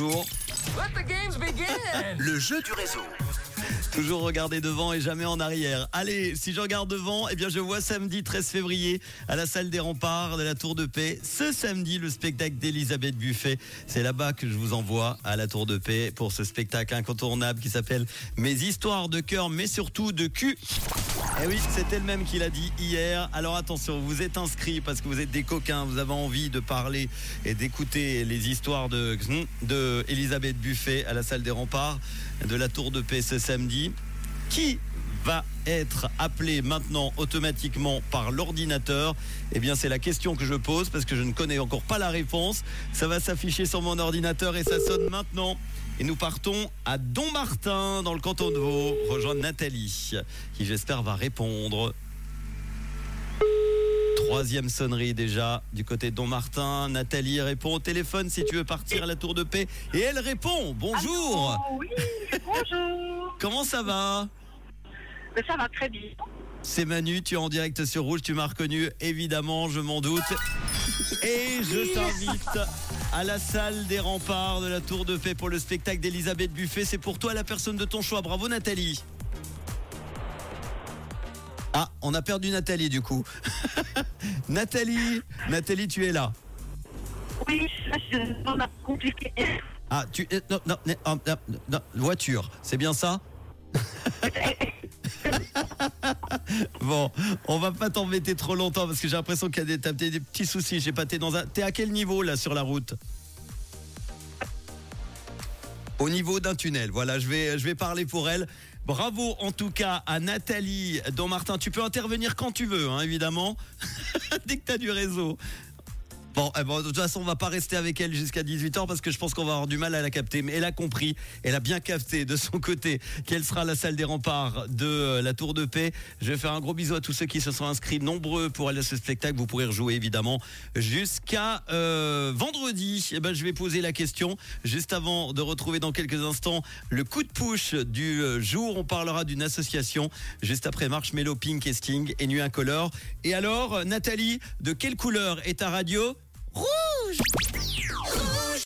Bonjour. Let the games begin. Le jeu du réseau. Toujours regarder devant et jamais en arrière. Allez, si je regarde devant, eh bien je vois samedi 13 février à la salle des remparts de la Tour de Paix. Ce samedi, le spectacle d'Elisabeth Buffet. C'est là-bas que je vous envoie à la Tour de Paix pour ce spectacle incontournable qui s'appelle Mes histoires de cœur, mais surtout de cul. Eh oui, c'était le même qui l'a dit hier. Alors attention, vous êtes inscrits parce que vous êtes des coquins, vous avez envie de parler et d'écouter les histoires de, de Elisabeth Buffet à la salle des remparts de la Tour de Paix ce samedi. Qui va être appelé maintenant automatiquement par l'ordinateur Eh bien, c'est la question que je pose parce que je ne connais encore pas la réponse. Ça va s'afficher sur mon ordinateur et ça sonne maintenant. Et nous partons à Dommartin, dans le canton de Vaud, rejoindre Nathalie, qui j'espère va répondre. Troisième sonnerie déjà du côté de Dommartin. Nathalie répond au téléphone si tu veux partir à la Tour de Paix. Et elle répond Bonjour Allô, oui, bonjour. Comment ça va? Mais ça va très bien. C'est Manu, tu es en direct sur Rouge, tu m'as reconnu, évidemment, je m'en doute. Et je t'invite à la salle des remparts de la Tour de Paix pour le spectacle d'Elisabeth Buffet. C'est pour toi la personne de ton choix. Bravo Nathalie. Ah, on a perdu Nathalie du coup. Nathalie, Nathalie, tu es là. Oui, ça, compliqué. Ah, tu es non, non, non, non, non, non, voiture, c'est bien ça? Bon, on va pas t'embêter trop longtemps parce que j'ai l'impression qu'il y a des, des, petits soucis. J'ai pas t'es dans un. T'es à quel niveau là sur la route? Au niveau d'un tunnel. Voilà, je vais, parler pour elle. Bravo en tout cas à Nathalie Don Martin. Tu peux intervenir quand tu veux, hein, évidemment, dès que t'as du réseau. Bon, eh bon, de toute façon, on va pas rester avec elle jusqu'à 18h parce que je pense qu'on va avoir du mal à la capter. Mais elle a compris, elle a bien capté de son côté quelle sera la salle des remparts de euh, la Tour de Paix. Je vais faire un gros bisou à tous ceux qui se sont inscrits nombreux pour aller à ce spectacle. Vous pourrez rejouer évidemment jusqu'à euh, vendredi. Eh ben, je vais poser la question juste avant de retrouver dans quelques instants le coup de push du euh, jour. On parlera d'une association juste après Marshmello, Pink et Sting et Nuit Incolore. Et alors, Nathalie, de quelle couleur est ta radio? Rouge